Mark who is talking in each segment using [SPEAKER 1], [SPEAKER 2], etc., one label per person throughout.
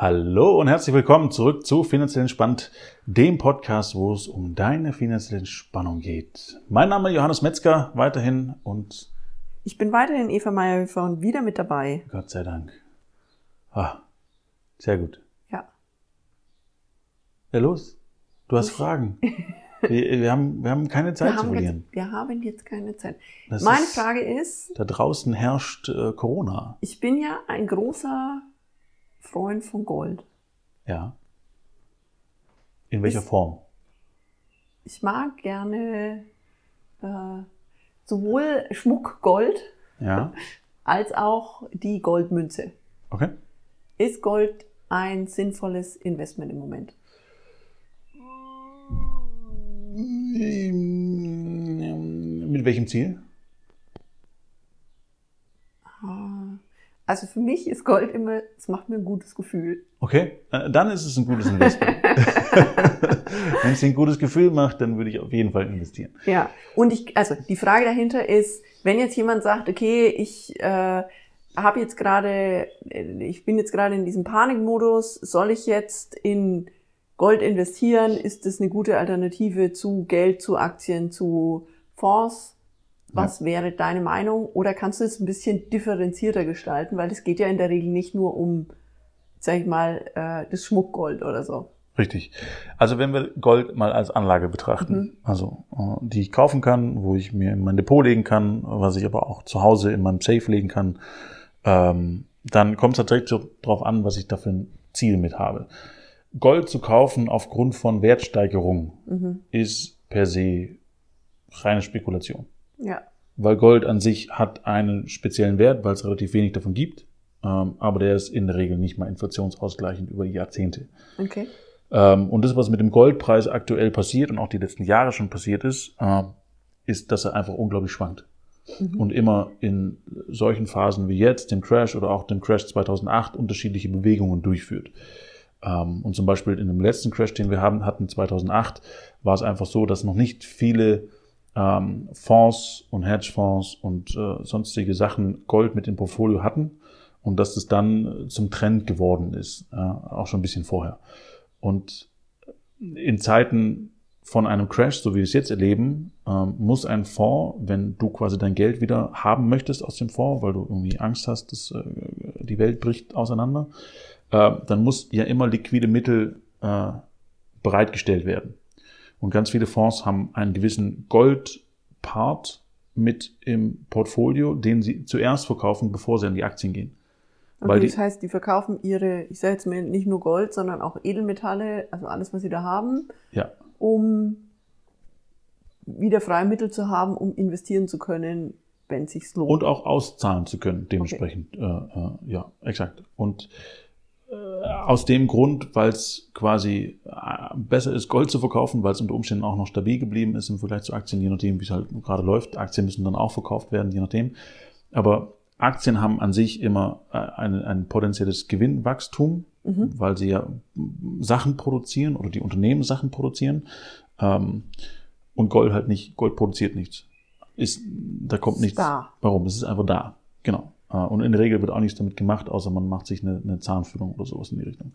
[SPEAKER 1] Hallo und herzlich willkommen zurück zu Finanziell Entspannt, dem Podcast, wo es um deine finanzielle Entspannung geht. Mein Name ist Johannes Metzger, weiterhin und
[SPEAKER 2] Ich bin weiterhin Eva Meyerhöfer und wieder mit dabei.
[SPEAKER 1] Gott sei Dank. Ah, sehr gut.
[SPEAKER 2] Ja.
[SPEAKER 1] Ja, los. Du hast Fragen. Wir, wir, haben, wir haben keine Zeit
[SPEAKER 2] Wir
[SPEAKER 1] zu
[SPEAKER 2] haben,
[SPEAKER 1] verlieren.
[SPEAKER 2] jetzt, wir haben jetzt keine Zeit.
[SPEAKER 1] Das
[SPEAKER 2] Meine
[SPEAKER 1] ist-
[SPEAKER 2] Frage ist,
[SPEAKER 1] Da draußen herrscht äh, Corona.
[SPEAKER 2] ich bin ja ein großer Freund von Gold.
[SPEAKER 1] Ja. In welcher
[SPEAKER 2] Ist-
[SPEAKER 1] Form?
[SPEAKER 2] Ich mag gerne äh, sowohl Schmuck Gold
[SPEAKER 1] Ja.
[SPEAKER 2] als auch die Goldmünze.
[SPEAKER 1] Okay.
[SPEAKER 2] Ist Gold ein sinnvolles Investment im Moment?
[SPEAKER 1] Mit welchem Ziel?
[SPEAKER 2] Also für mich ist Gold immer, es macht mir ein gutes Gefühl.
[SPEAKER 1] Okay, äh, dann ist es ein gutes Investment. Wenn es dir ein gutes Gefühl macht, dann würde ich auf jeden Fall investieren.
[SPEAKER 2] Ja, und ich, also die Frage dahinter ist, wenn jetzt jemand sagt, okay, ich äh, habe jetzt gerade, äh, ich bin jetzt gerade in diesem Panikmodus, soll ich jetzt in Gold investieren? Ist das eine gute Alternative zu Geld, zu Aktien, zu Fonds? Was wäre deine Meinung? Oder kannst du es ein bisschen differenzierter gestalten? Weil es geht ja in der Regel nicht nur um, sag ich mal, äh, das Schmuckgold oder so.
[SPEAKER 1] Richtig. Also wenn wir Gold mal als Anlage betrachten,
[SPEAKER 2] Mhm.
[SPEAKER 1] also äh, die ich kaufen kann, wo ich mir in mein Depot legen kann, was ich aber auch zu Hause in meinem Safe legen kann, ähm, dann kommt es direkt so drauf an, was ich da für ein Ziel mit habe. Gold zu kaufen aufgrund von Wertsteigerung
[SPEAKER 2] Mhm.
[SPEAKER 1] ist per se reine Spekulation.
[SPEAKER 2] Ja.
[SPEAKER 1] weil Gold an sich hat einen speziellen Wert, weil es relativ wenig davon gibt, ähm, aber der ist in der Regel nicht mal inflationsausgleichend über die Jahrzehnte.
[SPEAKER 2] Okay.
[SPEAKER 1] Ähm, und das, was mit dem Goldpreis aktuell passiert und auch die letzten Jahre schon passiert ist, äh, ist, dass er einfach unglaublich schwankt. Und immer in solchen Phasen wie jetzt, dem Crash oder auch dem Crash 2008, unterschiedliche Bewegungen durchführt. Ähm, und zum Beispiel in dem letzten Crash, den wir haben, hatten 2008, war es einfach so, dass noch nicht viele ähm, Fonds und Hedgefonds und äh, sonstige Sachen Gold mit im Portfolio hatten und dass es dann zum Trend geworden ist, äh, auch schon ein bisschen vorher. Und in Zeiten von einem Crash, so wie wir es jetzt erleben, ähm, muss ein Fonds, wenn du quasi dein Geld wieder haben möchtest aus dem Fonds, weil du irgendwie Angst hast, dass äh, die Welt bricht auseinander, äh, dann muss ja immer liquide Mittel äh, bereitgestellt werden. Und ganz viele Fonds haben einen gewissen Goldpart mit im Portfolio, den sie zuerst verkaufen, bevor sie an die Aktien gehen.
[SPEAKER 2] Okay,
[SPEAKER 1] die-
[SPEAKER 2] das heißt, die verkaufen ihre, ich sage jetzt mal nicht nur Gold, sondern auch Edelmetalle, also alles, was sie da haben,
[SPEAKER 1] Ja,
[SPEAKER 2] um wieder freie Mittel zu haben, um investieren zu können, wenn es sich lohnt.
[SPEAKER 1] und auch auszahlen zu können, dementsprechend. Äh, äh, ja, exakt. Und äh, aus dem Grund, weil es quasi besser ist, Gold zu verkaufen, weil es unter Umständen auch noch stabil geblieben ist im Vergleich zu Aktien, je nachdem, wie es halt gerade läuft. Aktien müssen dann auch verkauft werden, je nachdem. Aber Aktien haben an sich immer äh, ein, ein potenzielles Gewinnwachstum, weil sie ja Sachen produzieren oder die Unternehmen Sachen produzieren. Ähm, und Gold halt nicht, Gold produziert nichts. Ist, da kommt
[SPEAKER 2] Ist
[SPEAKER 1] nichts.
[SPEAKER 2] da.
[SPEAKER 1] Warum? Es ist einfach da. Genau. Äh, Und in der Regel wird auch nichts damit gemacht, außer man macht sich eine, eine Zahnfüllung oder sowas in die Richtung.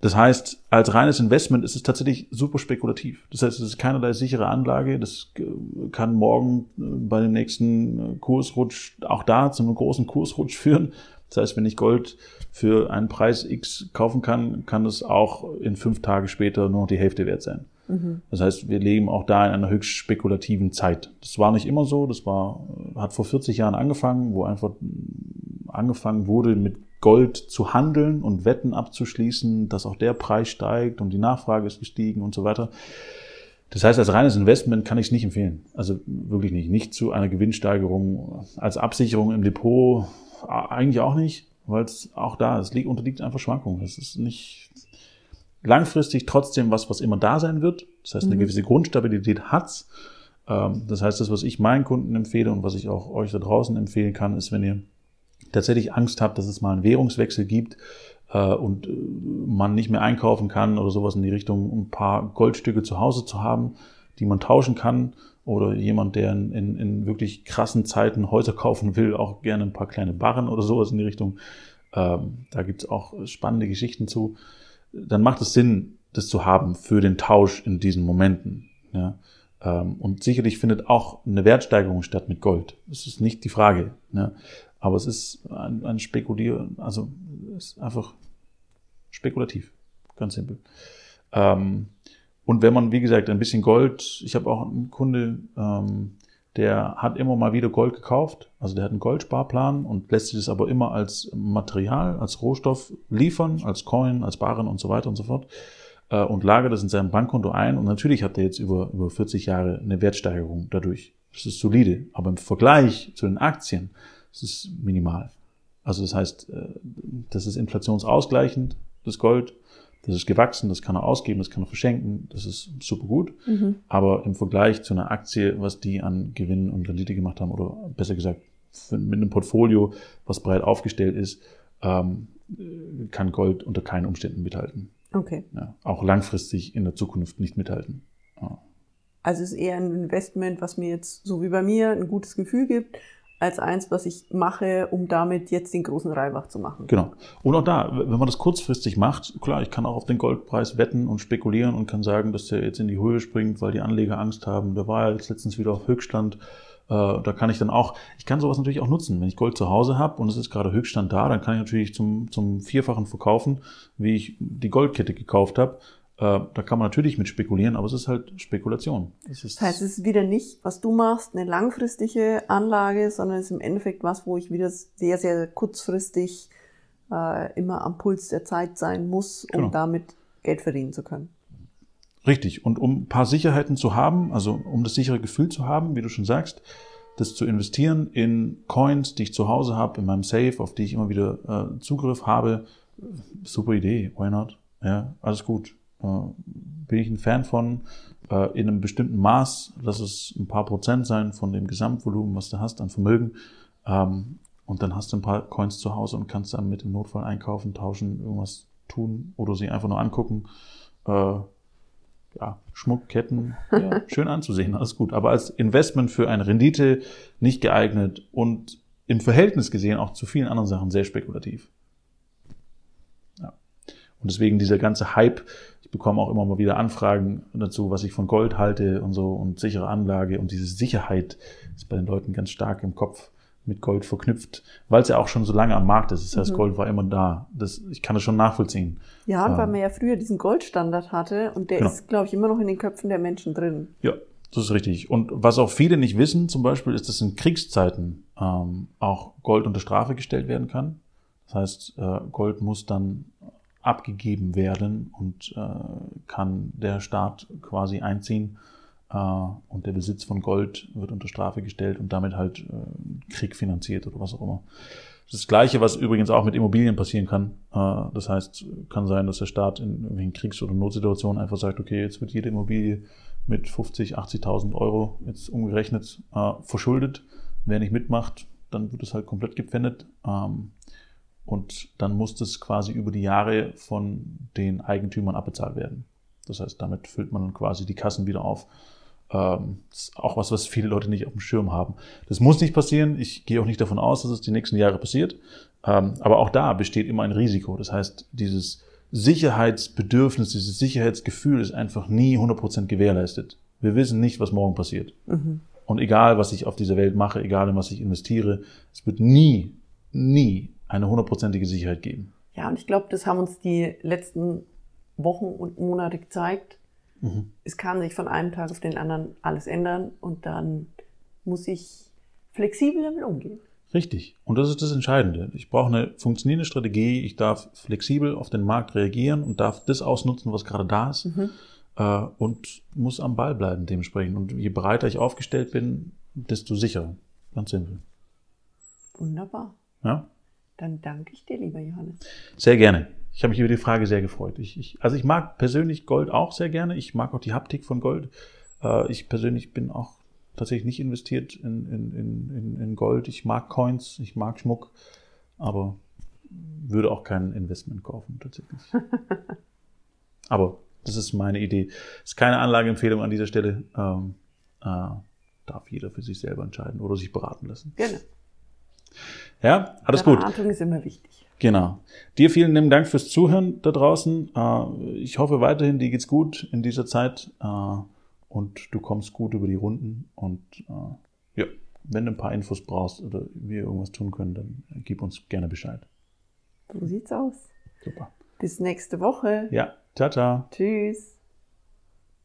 [SPEAKER 1] Das heißt, als reines Investment ist es tatsächlich super spekulativ. Das heißt, es ist keinerlei sichere Anlage. Das äh, kann morgen äh, bei dem nächsten äh, Kursrutsch auch da zu einem großen Kursrutsch führen. Das heißt, wenn ich Gold für einen Preis X kaufen kann, kann es auch in fünf Tage später nur noch die Hälfte wert sein. Das heißt, wir leben auch da in einer höchst spekulativen Zeit. Das war nicht immer so. Das war, hat vor 40 Jahren angefangen, wo einfach angefangen wurde, mit Gold zu handeln und Wetten abzuschließen, dass auch der Preis steigt und die Nachfrage ist gestiegen und so weiter. Das heißt, als reines Investment kann ich es nicht empfehlen. Also wirklich nicht. Nicht zu einer Gewinnsteigerung als Absicherung im Depot. Eigentlich auch nicht, weil es auch da, es liegt, unterliegt einfach Schwankungen. Es ist nicht langfristig trotzdem was, was immer da sein wird. Das heißt, eine gewisse Grundstabilität hat's. Ähm, das heißt, das, was ich meinen Kunden empfehle und was ich auch euch da draußen empfehlen kann, ist, wenn ihr tatsächlich Angst habt, dass es mal einen Währungswechsel gibt äh, und äh, man nicht mehr einkaufen kann oder sowas in die Richtung, ein paar Goldstücke zu Hause zu haben, die man tauschen kann oder jemand, der in, in, in wirklich krassen Zeiten Häuser kaufen will, auch gerne ein paar kleine Barren oder sowas in die Richtung. ähm, da gibt's auch spannende Geschichten zu, dann macht es Sinn, das zu haben für den Tausch in diesen Momenten. Ja. Ähm, und sicherlich findet auch eine Wertsteigerung statt mit Gold. Das ist nicht die Frage. Ja. Aber es ist ein, ein Spekulieren, also ist einfach spekulativ, ganz simpel. Ähm, und wenn man, wie gesagt, ein bisschen Gold, ich habe auch einen Kunde, ähm, der hat immer mal wieder Gold gekauft, also der hat einen Goldsparplan und lässt sich das aber immer als Material, als Rohstoff liefern, als Coin, als Barren und so weiter und so fort äh, und lagert das in seinem Bankkonto ein und natürlich hat er jetzt über, über 40 Jahre eine Wertsteigerung dadurch. Das ist solide, aber im Vergleich zu den Aktien ist es minimal. Also das heißt, äh, das ist inflationsausgleichend, das Gold, das ist gewachsen, das kann er ausgeben, das kann er verschenken, das ist super gut. Mhm. Aber im Vergleich zu einer Aktie, was die an Gewinn und Rendite gemacht haben, oder besser gesagt, mit einem Portfolio, was breit aufgestellt ist, ähm, kann Gold unter keinen Umständen mithalten.
[SPEAKER 2] Okay.
[SPEAKER 1] Ja, auch langfristig in der Zukunft nicht mithalten. Ja.
[SPEAKER 2] Also es ist eher ein Investment, was mir jetzt, so wie bei mir, ein gutes Gefühl gibt, als eins, was ich mache, um damit jetzt den großen Reibach zu machen.
[SPEAKER 1] Genau. Und auch da, wenn man das kurzfristig macht, klar, ich kann auch auf den Goldpreis wetten und spekulieren und kann sagen, dass der jetzt in die Höhe springt, weil die Anleger Angst haben. Der war ja jetzt letztens wieder auf Höchststand. Äh, da kann ich dann auch, ich kann sowas natürlich auch nutzen. Wenn ich Gold zu Hause habe und es ist gerade Höchststand da, dann kann ich natürlich zum, zum Vierfachen verkaufen, wie ich die Goldkette gekauft habe. Äh, da kann man natürlich mit spekulieren, aber es ist halt Spekulation.
[SPEAKER 2] Es ist das heißt, es ist wieder nicht, was du machst, eine langfristige Anlage, sondern es ist im Endeffekt was, wo ich wieder sehr, sehr kurzfristig äh, immer am Puls der Zeit sein muss, um genau. damit Geld verdienen zu können.
[SPEAKER 1] Richtig. Und um ein paar Sicherheiten zu haben, also um das sichere Gefühl zu haben, wie du schon sagst, das zu investieren in Coins, die ich zu Hause habe, in meinem Safe, auf die ich immer wieder äh, Zugriff habe, super Idee, why not? Ja, alles gut. Äh, bin ich ein Fan von, äh, in einem bestimmten Maß, lass es ein paar Prozent sein von dem Gesamtvolumen, was du hast an Vermögen. Ähm, und dann hast du ein paar Coins zu Hause und kannst dann mit dem Notfall einkaufen, tauschen, irgendwas tun oder sie einfach nur angucken. Äh, ja, Schmuckketten, ja, schön anzusehen, alles gut. Aber als Investment für eine Rendite nicht geeignet und im Verhältnis gesehen auch zu vielen anderen Sachen sehr spekulativ. Und deswegen dieser ganze Hype bekomme auch immer mal wieder Anfragen dazu, was ich von Gold halte und so und sichere Anlage und diese Sicherheit ist bei den Leuten ganz stark im Kopf mit Gold verknüpft, weil es ja auch schon so lange am Markt ist. Das heißt, mhm. Gold war immer da. Das, ich kann das schon nachvollziehen.
[SPEAKER 2] Ja, und ähm, weil man ja früher diesen Goldstandard hatte und der genau. ist, glaube ich, immer noch in den Köpfen der Menschen drin.
[SPEAKER 1] Ja, das ist richtig. Und was auch viele nicht wissen, zum Beispiel, ist, dass in Kriegszeiten ähm, auch Gold unter Strafe gestellt werden kann. Das heißt, äh, Gold muss dann abgegeben werden und äh, kann der Staat quasi einziehen äh, und der Besitz von Gold wird unter Strafe gestellt und damit halt äh, Krieg finanziert oder was auch immer. Das, Gleiche, was übrigens auch mit Immobilien passieren kann. Äh, das heißt, kann sein, dass der Staat in irgendwelchen Kriegs- oder Notsituationen einfach sagt, okay, jetzt wird jede Immobilie mit 50, 80.000 Euro jetzt umgerechnet äh, verschuldet. Wer nicht mitmacht, dann wird es halt komplett gepfändet. Ähm, und dann muss das quasi über die Jahre von den Eigentümern abbezahlt werden. Das heißt, damit füllt man dann quasi die Kassen wieder auf. Ähm, das ist auch was, was viele Leute nicht auf dem Schirm haben. Das muss nicht passieren. Ich gehe auch nicht davon aus, dass es die nächsten Jahre passiert. Ähm, aber auch da besteht immer ein Risiko. Das heißt, dieses Sicherheitsbedürfnis, dieses Sicherheitsgefühl ist einfach nie 100% gewährleistet. Wir wissen nicht, was morgen passiert. Mhm. Und egal, was ich auf dieser Welt mache, egal in was ich investiere, es wird nie, nie eine hundertprozentige Sicherheit geben.
[SPEAKER 2] Ja, und ich glaube, das haben uns die letzten Wochen und Monate gezeigt. Mhm. Es kann sich von einem Tag auf den anderen alles ändern und dann muss ich flexibel damit umgehen.
[SPEAKER 1] Richtig. Und das ist das Entscheidende. Ich brauche eine funktionierende Strategie. Ich darf flexibel auf den Markt reagieren und darf das ausnutzen, was gerade da ist. Mhm. Äh, und muss am Ball bleiben dementsprechend. Und je breiter ich aufgestellt bin, desto sicherer. Ganz simpel.
[SPEAKER 2] Wunderbar.
[SPEAKER 1] Ja.
[SPEAKER 2] Dann danke ich dir, lieber Johannes.
[SPEAKER 1] Sehr gerne. Ich habe mich über die Frage sehr gefreut. Ich, ich, also ich mag persönlich Gold auch sehr gerne. Ich mag auch die Haptik von Gold. Äh, ich persönlich bin auch tatsächlich nicht investiert in, in, in, in Gold. Ich mag Coins, ich mag Schmuck, aber würde auch kein Investment kaufen tatsächlich. aber das ist meine Idee. Ist keine Anlageempfehlung an dieser Stelle. Ähm, äh, darf jeder für sich selber entscheiden oder sich beraten lassen.
[SPEAKER 2] Genau.
[SPEAKER 1] Ja, alles gut.
[SPEAKER 2] Beratung ist immer wichtig.
[SPEAKER 1] Genau. Dir vielen lieben Dank fürs Zuhören da draußen. Äh, ich hoffe weiterhin, dir geht's gut in dieser Zeit äh, und du kommst gut über die Runden. Und äh, ja, wenn du ein paar Infos brauchst oder wir irgendwas tun können, dann gib uns gerne Bescheid.
[SPEAKER 2] So sieht's aus.
[SPEAKER 1] Super.
[SPEAKER 2] Bis nächste Woche.
[SPEAKER 1] Ja, ciao, ciao.
[SPEAKER 2] Tschüss.